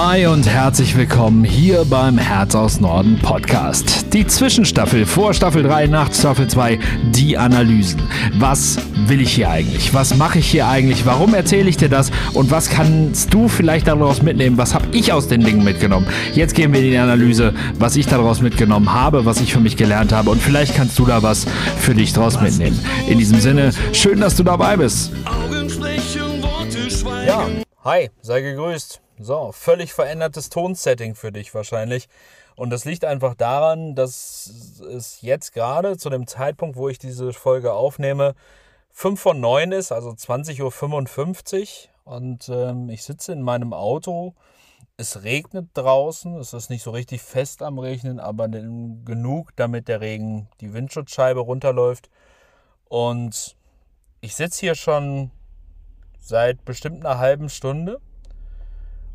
Hi und herzlich willkommen hier beim Herz aus Norden Podcast. Die Zwischenstaffel vor Staffel 3 nach Staffel 2, die Analysen. Was will ich hier eigentlich? Was mache ich hier eigentlich? Warum erzähle ich dir das? Und was kannst du vielleicht daraus mitnehmen? Was habe ich aus den Dingen mitgenommen? Jetzt gehen wir in die Analyse, was ich daraus mitgenommen habe, was ich für mich gelernt habe. Und vielleicht kannst du da was für dich draus mitnehmen. In diesem Sinne, schön, dass du dabei bist. Ja, hi, sei gegrüßt. So, völlig verändertes Tonsetting für dich wahrscheinlich. Und das liegt einfach daran, dass es jetzt gerade zu dem Zeitpunkt, wo ich diese Folge aufnehme, 5 von 9 ist, also 20.55 Uhr. Und ähm, ich sitze in meinem Auto. Es regnet draußen. Es ist nicht so richtig fest am Regnen, aber genug, damit der Regen die Windschutzscheibe runterläuft. Und ich sitze hier schon seit bestimmt einer halben Stunde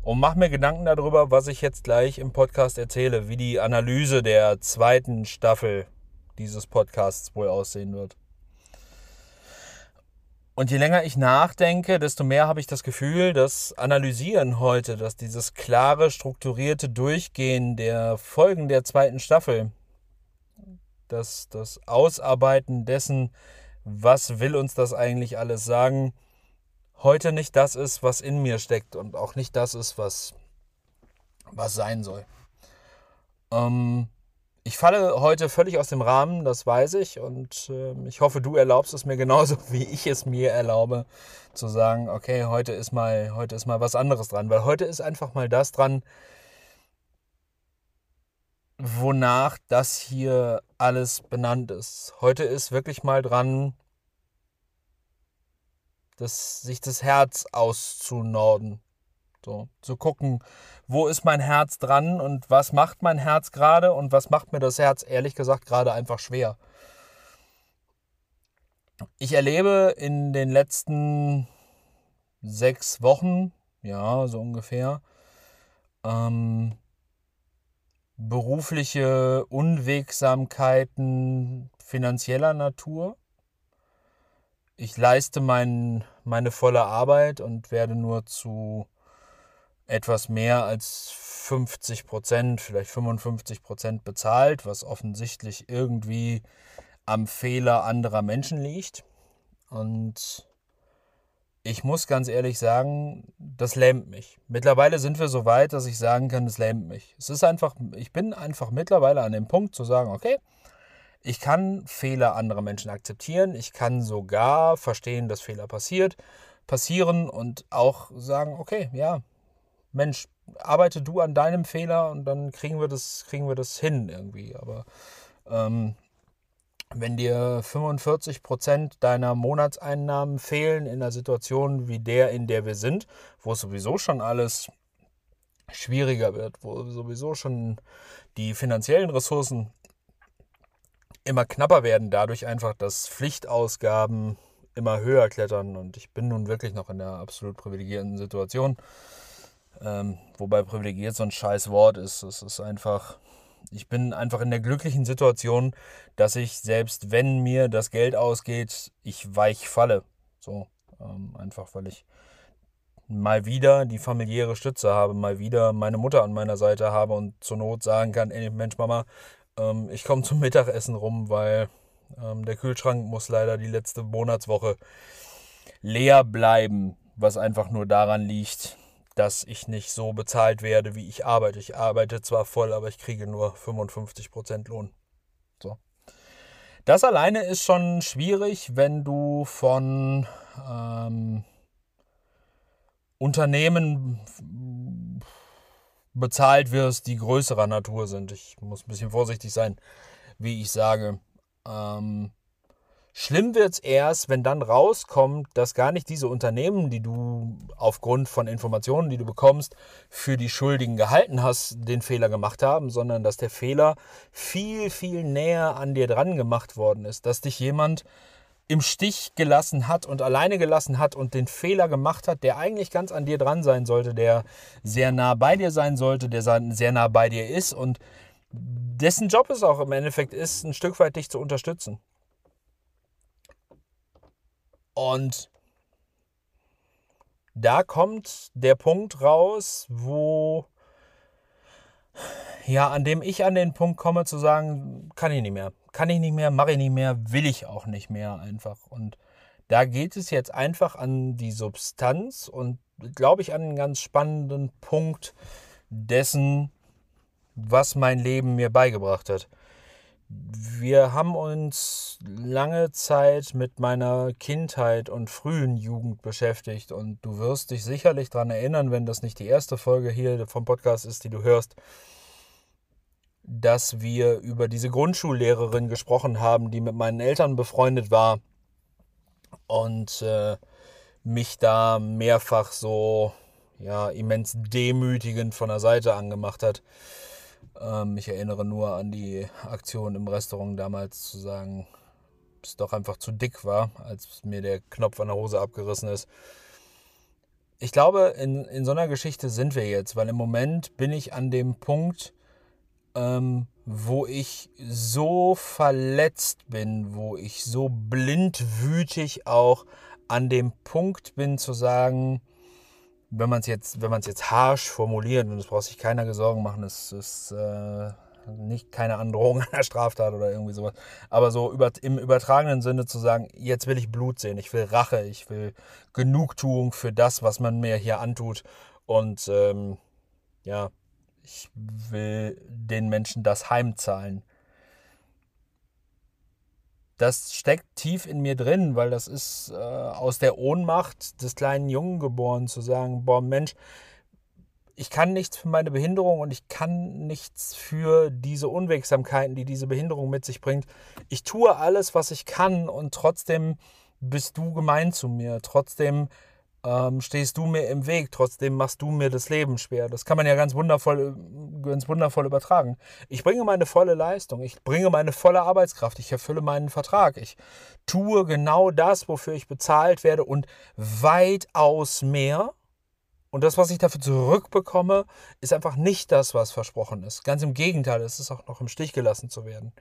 und mache mir Gedanken darüber, was ich jetzt gleich im Podcast erzähle, wie die Analyse der zweiten Staffel dieses Podcasts wohl aussehen wird. Und je länger ich nachdenke, desto mehr habe ich das Gefühl, dass Analysieren heute, dass dieses klare, strukturierte Durchgehen der Folgen der zweiten Staffel, dass das Ausarbeiten dessen, was will uns das eigentlich alles sagen, heute nicht das ist, was in mir steckt und auch nicht das ist, was, was sein soll. Ähm, ich falle heute völlig aus dem Rahmen, das weiß ich. Und äh, ich hoffe, du erlaubst es mir genauso, wie ich es mir erlaube, zu sagen, okay, heute ist mal, heute ist mal was anderes dran. Weil heute ist einfach mal das dran, wonach das hier alles benannt ist. Heute ist wirklich mal dran, das, sich das Herz auszunorden. So, zu gucken, wo ist mein Herz dran und was macht mein Herz gerade und was macht mir das Herz ehrlich gesagt gerade einfach schwer. Ich erlebe in den letzten sechs Wochen, ja, so ungefähr, ähm, berufliche Unwegsamkeiten finanzieller Natur ich leiste mein, meine volle Arbeit und werde nur zu etwas mehr als 50 Prozent, vielleicht 55 Prozent bezahlt, was offensichtlich irgendwie am Fehler anderer Menschen liegt. Und ich muss ganz ehrlich sagen, das lähmt mich. Mittlerweile sind wir so weit, dass ich sagen kann, es lähmt mich. Es ist einfach, ich bin einfach mittlerweile an dem Punkt zu sagen, okay, ich kann Fehler anderer Menschen akzeptieren. Ich kann sogar verstehen, dass Fehler passiert, passieren und auch sagen, okay, ja, Mensch, arbeite du an deinem Fehler und dann kriegen wir das, kriegen wir das hin irgendwie. Aber ähm, wenn dir 45 Prozent deiner Monatseinnahmen fehlen in einer Situation wie der, in der wir sind, wo sowieso schon alles schwieriger wird, wo sowieso schon die finanziellen Ressourcen immer knapper werden, dadurch einfach, dass Pflichtausgaben immer höher klettern. Und ich bin nun wirklich noch in der absolut privilegierten Situation. Ähm, wobei privilegiert so ein scheiß Wort ist. Es ist einfach, ich bin einfach in der glücklichen Situation, dass ich, selbst wenn mir das Geld ausgeht, ich weich falle. So, ähm, einfach weil ich mal wieder die familiäre Stütze habe, mal wieder meine Mutter an meiner Seite habe und zur Not sagen kann, ey Mensch Mama, ähm, ich komme zum Mittagessen rum, weil ähm, der Kühlschrank muss leider die letzte Monatswoche leer bleiben, was einfach nur daran liegt, dass ich nicht so bezahlt werde, wie ich arbeite. Ich arbeite zwar voll, aber ich kriege nur 55% Lohn. So. Das alleine ist schon schwierig, wenn du von ähm, Unternehmen bezahlt wirst, die größerer Natur sind. Ich muss ein bisschen vorsichtig sein, wie ich sage. Ähm, schlimm wird es erst, wenn dann rauskommt, dass gar nicht diese Unternehmen, die du aufgrund von Informationen, die du bekommst, für die Schuldigen gehalten hast, den Fehler gemacht haben, sondern dass der Fehler viel, viel näher an dir dran gemacht worden ist. Dass dich jemand im Stich gelassen hat und alleine gelassen hat und den Fehler gemacht hat, der eigentlich ganz an dir dran sein sollte, der sehr nah bei dir sein sollte, der sehr nah bei dir ist und dessen Job es auch im Endeffekt ist, ein Stück weit dich zu unterstützen. Und da kommt der Punkt raus, wo ja, an dem ich an den Punkt komme zu sagen, kann ich nicht mehr. Kann ich nicht mehr, mache ich nicht mehr, will ich auch nicht mehr einfach. Und da geht es jetzt einfach an die Substanz und glaube ich an einen ganz spannenden Punkt dessen, was mein Leben mir beigebracht hat. Wir haben uns lange Zeit mit meiner Kindheit und frühen Jugend beschäftigt und du wirst dich sicherlich daran erinnern, wenn das nicht die erste Folge hier vom Podcast ist, die du hörst, dass wir über diese Grundschullehrerin gesprochen haben, die mit meinen Eltern befreundet war und äh, mich da mehrfach so ja, immens demütigend von der Seite angemacht hat. Ähm, ich erinnere nur an die Aktion im Restaurant damals zu sagen, es doch einfach zu dick war, als mir der Knopf an der Hose abgerissen ist. Ich glaube, in, in so einer Geschichte sind wir jetzt, weil im Moment bin ich an dem Punkt, ähm, wo ich so verletzt bin, wo ich so blindwütig auch an dem Punkt bin zu sagen, wenn man es jetzt, jetzt harsch formuliert, und es braucht sich keiner Sorgen machen, es ist äh, nicht keine Androhung einer Straftat oder irgendwie sowas. Aber so über, im übertragenen Sinne zu sagen, jetzt will ich Blut sehen, ich will Rache, ich will Genugtuung für das, was man mir hier antut. Und ähm, ja, ich will den Menschen das heimzahlen. Das steckt tief in mir drin, weil das ist äh, aus der Ohnmacht des kleinen Jungen geboren, zu sagen, boah Mensch, ich kann nichts für meine Behinderung und ich kann nichts für diese Unwegsamkeiten, die diese Behinderung mit sich bringt. Ich tue alles, was ich kann und trotzdem bist du gemein zu mir. Trotzdem ähm, stehst du mir im Weg, trotzdem machst du mir das Leben schwer. Das kann man ja ganz wundervoll, ganz wundervoll übertragen. Ich bringe meine volle Leistung, ich bringe meine volle Arbeitskraft, ich erfülle meinen Vertrag, ich tue genau das, wofür ich bezahlt werde und weitaus mehr. Und das, was ich dafür zurückbekomme, ist einfach nicht das, was versprochen ist. Ganz im Gegenteil, es ist auch noch im Stich gelassen zu werden.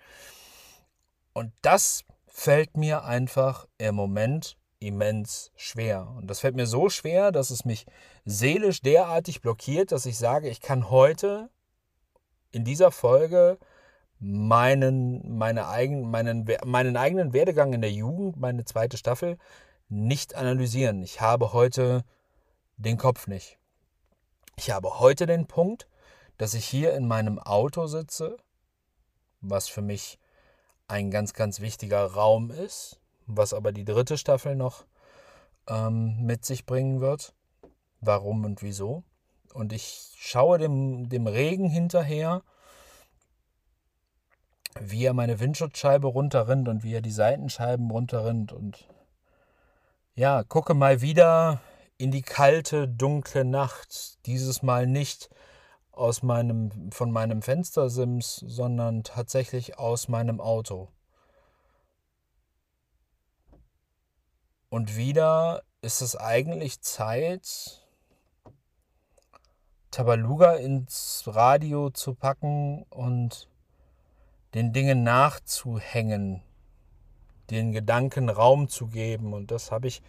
Und das fällt mir einfach im Moment immens schwer. Und das fällt mir so schwer, dass es mich seelisch derartig blockiert, dass ich sage, ich kann heute in dieser Folge meinen, meine eigen, meinen, meinen eigenen Werdegang in der Jugend, meine zweite Staffel, nicht analysieren. Ich habe heute den Kopf nicht. Ich habe heute den Punkt, dass ich hier in meinem Auto sitze, was für mich ein ganz, ganz wichtiger Raum ist, was aber die dritte Staffel noch ähm, mit sich bringen wird. Warum und wieso. Und ich schaue dem, dem Regen hinterher, wie er meine Windschutzscheibe runterrinnt und wie er die Seitenscheiben runterrinnt. Und ja, gucke mal wieder in die kalte, dunkle Nacht. Dieses Mal nicht aus meinem, von meinem Fenstersims, sondern tatsächlich aus meinem Auto. Und wieder ist es eigentlich Zeit, Tabaluga ins Radio zu packen und den Dingen nachzuhängen, den Gedanken Raum zu geben. Und das habe ich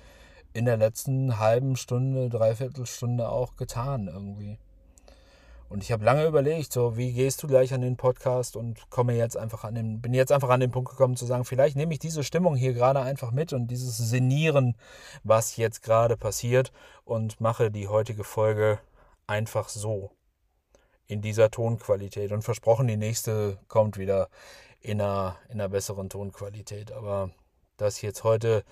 in der letzten halben Stunde, dreiviertel Stunde auch getan irgendwie. Und ich habe lange überlegt, so wie gehst du gleich an den Podcast und komme jetzt einfach an den, bin jetzt einfach an den Punkt gekommen zu sagen, vielleicht nehme ich diese Stimmung hier gerade einfach mit und dieses Senieren, was jetzt gerade passiert und mache die heutige Folge einfach so in dieser Tonqualität. Und versprochen, die nächste kommt wieder in einer, in einer besseren Tonqualität. Aber das jetzt heute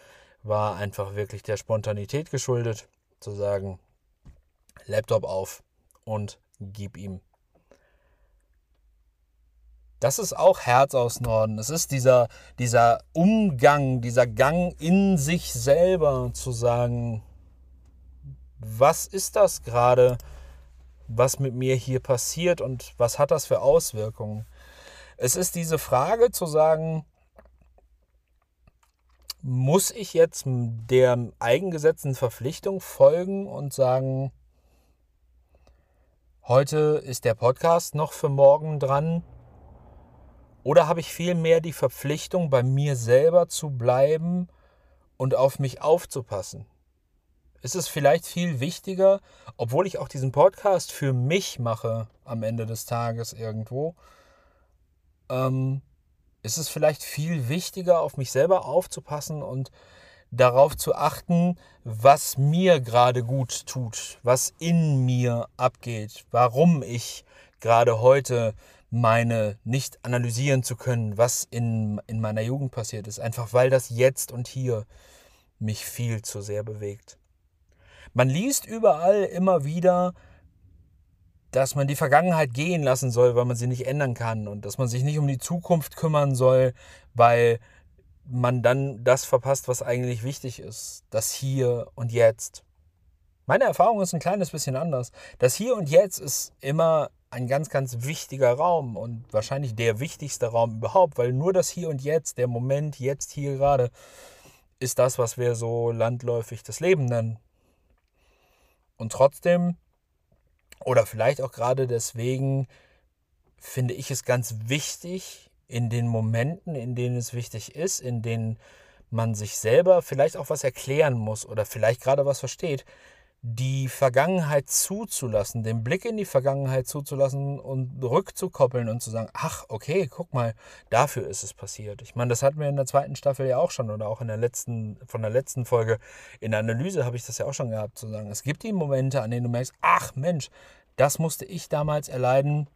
war einfach wirklich der Spontanität geschuldet, zu sagen, Laptop auf und gib ihm. Das ist auch Herz aus Norden. Es ist dieser, dieser Umgang, dieser Gang in sich selber zu sagen, was ist das gerade, was mit mir hier passiert und was hat das für Auswirkungen? Es ist diese Frage zu sagen, muss ich jetzt der eigengesetzten Verpflichtung folgen und sagen, heute ist der Podcast noch für morgen dran? Oder habe ich vielmehr die Verpflichtung, bei mir selber zu bleiben und auf mich aufzupassen? Ist es vielleicht viel wichtiger, obwohl ich auch diesen Podcast für mich mache am Ende des Tages irgendwo, ähm, ist es vielleicht viel wichtiger, auf mich selber aufzupassen und darauf zu achten, was mir gerade gut tut, was in mir abgeht, warum ich gerade heute meine nicht analysieren zu können, was in, in meiner Jugend passiert ist, einfach weil das jetzt und hier mich viel zu sehr bewegt. Man liest überall immer wieder, dass man die Vergangenheit gehen lassen soll, weil man sie nicht ändern kann und dass man sich nicht um die Zukunft kümmern soll, weil man dann das verpasst, was eigentlich wichtig ist. Das Hier und Jetzt. Meine Erfahrung ist ein kleines bisschen anders. Das Hier und Jetzt ist immer ein ganz, ganz wichtiger Raum und wahrscheinlich der wichtigste Raum überhaupt, weil nur das Hier und Jetzt, der Moment, jetzt hier gerade, ist das, was wir so landläufig das Leben nennen. Und trotzdem, oder vielleicht auch gerade deswegen, finde ich es ganz wichtig, in den Momenten, in denen es wichtig ist, in denen man sich selber vielleicht auch was erklären muss oder vielleicht gerade was versteht, die Vergangenheit zuzulassen, den Blick in die Vergangenheit zuzulassen und rückzukoppeln und zu sagen, ach, okay, guck mal, dafür ist es passiert. Ich meine, das hatten wir in der zweiten Staffel ja auch schon oder auch in der letzten, von der letzten Folge in der Analyse habe ich das ja auch schon gehabt, zu sagen, es gibt die Momente, an denen du merkst, ach Mensch, das musste ich damals erleiden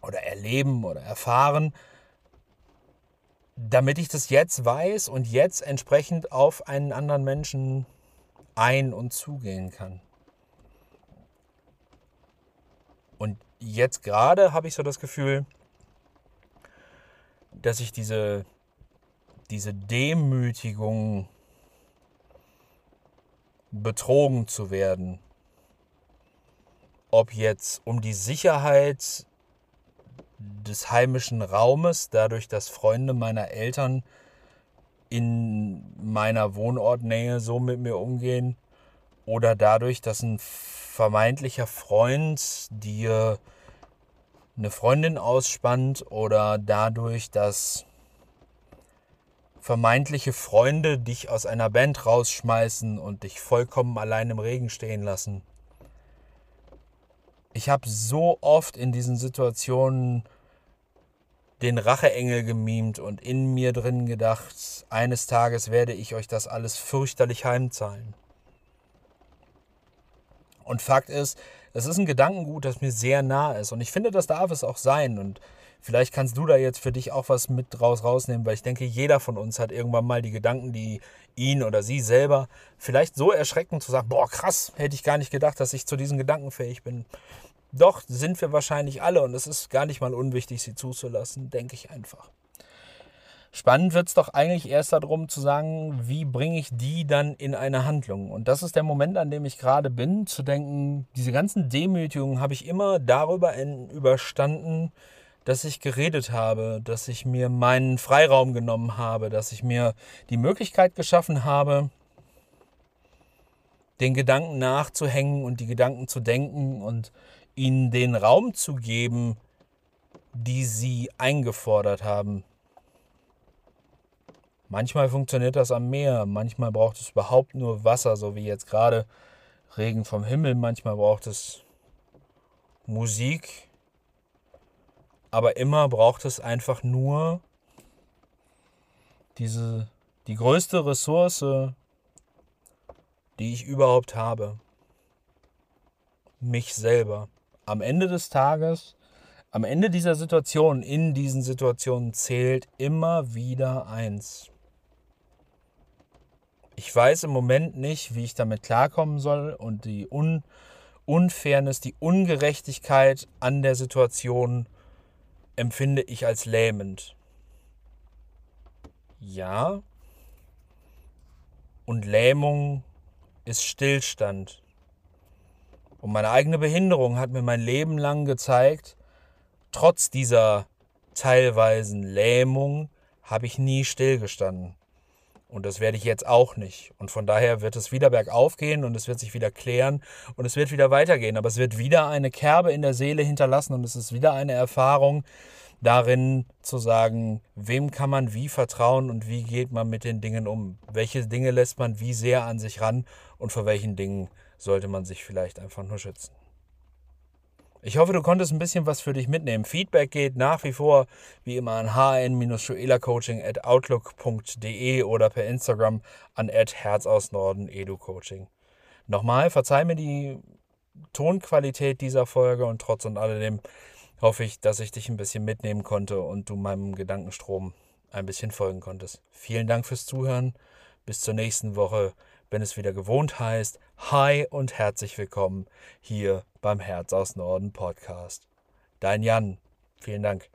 oder erleben oder erfahren damit ich das jetzt weiß und jetzt entsprechend auf einen anderen Menschen ein- und zugehen kann. Und jetzt gerade habe ich so das Gefühl, dass ich diese, diese Demütigung, betrogen zu werden, ob jetzt um die Sicherheit des heimischen Raumes, dadurch, dass Freunde meiner Eltern in meiner Wohnortnähe so mit mir umgehen oder dadurch, dass ein vermeintlicher Freund dir eine Freundin ausspannt oder dadurch, dass vermeintliche Freunde dich aus einer Band rausschmeißen und dich vollkommen allein im Regen stehen lassen. Ich habe so oft in diesen Situationen den Racheengel gemimt und in mir drin gedacht, eines Tages werde ich euch das alles fürchterlich heimzahlen. Und Fakt ist, es ist ein Gedankengut, das mir sehr nah ist. Und ich finde, das darf es auch sein. Und vielleicht kannst du da jetzt für dich auch was mit draus rausnehmen, weil ich denke, jeder von uns hat irgendwann mal die Gedanken, die ihn oder sie selber vielleicht so erschrecken zu sagen, boah, krass, hätte ich gar nicht gedacht, dass ich zu diesen Gedanken fähig bin. Doch, sind wir wahrscheinlich alle und es ist gar nicht mal unwichtig, sie zuzulassen, denke ich einfach. Spannend wird es doch eigentlich erst darum zu sagen, wie bringe ich die dann in eine Handlung. Und das ist der Moment, an dem ich gerade bin, zu denken, diese ganzen Demütigungen habe ich immer darüber überstanden, dass ich geredet habe, dass ich mir meinen Freiraum genommen habe, dass ich mir die Möglichkeit geschaffen habe, den Gedanken nachzuhängen und die Gedanken zu denken und ihnen den Raum zu geben, die sie eingefordert haben. Manchmal funktioniert das am Meer, manchmal braucht es überhaupt nur Wasser, so wie jetzt gerade Regen vom Himmel, manchmal braucht es Musik, aber immer braucht es einfach nur diese die größte Ressource, die ich überhaupt habe, mich selber am Ende des Tages, am Ende dieser Situation, in diesen Situationen zählt immer wieder eins. Ich weiß im Moment nicht, wie ich damit klarkommen soll und die Un Unfairness, die Ungerechtigkeit an der Situation empfinde ich als lähmend. Ja. Und Lähmung ist Stillstand. Und meine eigene Behinderung hat mir mein Leben lang gezeigt, trotz dieser teilweisen Lähmung habe ich nie stillgestanden. Und das werde ich jetzt auch nicht. Und von daher wird es wieder bergauf gehen und es wird sich wieder klären und es wird wieder weitergehen. Aber es wird wieder eine Kerbe in der Seele hinterlassen und es ist wieder eine Erfahrung darin zu sagen, wem kann man wie vertrauen und wie geht man mit den Dingen um. Welche Dinge lässt man wie sehr an sich ran und vor welchen Dingen sollte man sich vielleicht einfach nur schützen. Ich hoffe, du konntest ein bisschen was für dich mitnehmen. Feedback geht nach wie vor wie immer an hn-joelacoaching.outlook.de oder per Instagram an herzausnorden-educoaching. Nochmal, verzeih mir die Tonqualität dieser Folge und trotz und alledem hoffe ich, dass ich dich ein bisschen mitnehmen konnte und du meinem Gedankenstrom ein bisschen folgen konntest. Vielen Dank fürs Zuhören. Bis zur nächsten Woche wenn es wieder gewohnt heißt, Hi und herzlich willkommen hier beim Herz aus Norden Podcast. Dein Jan, vielen Dank.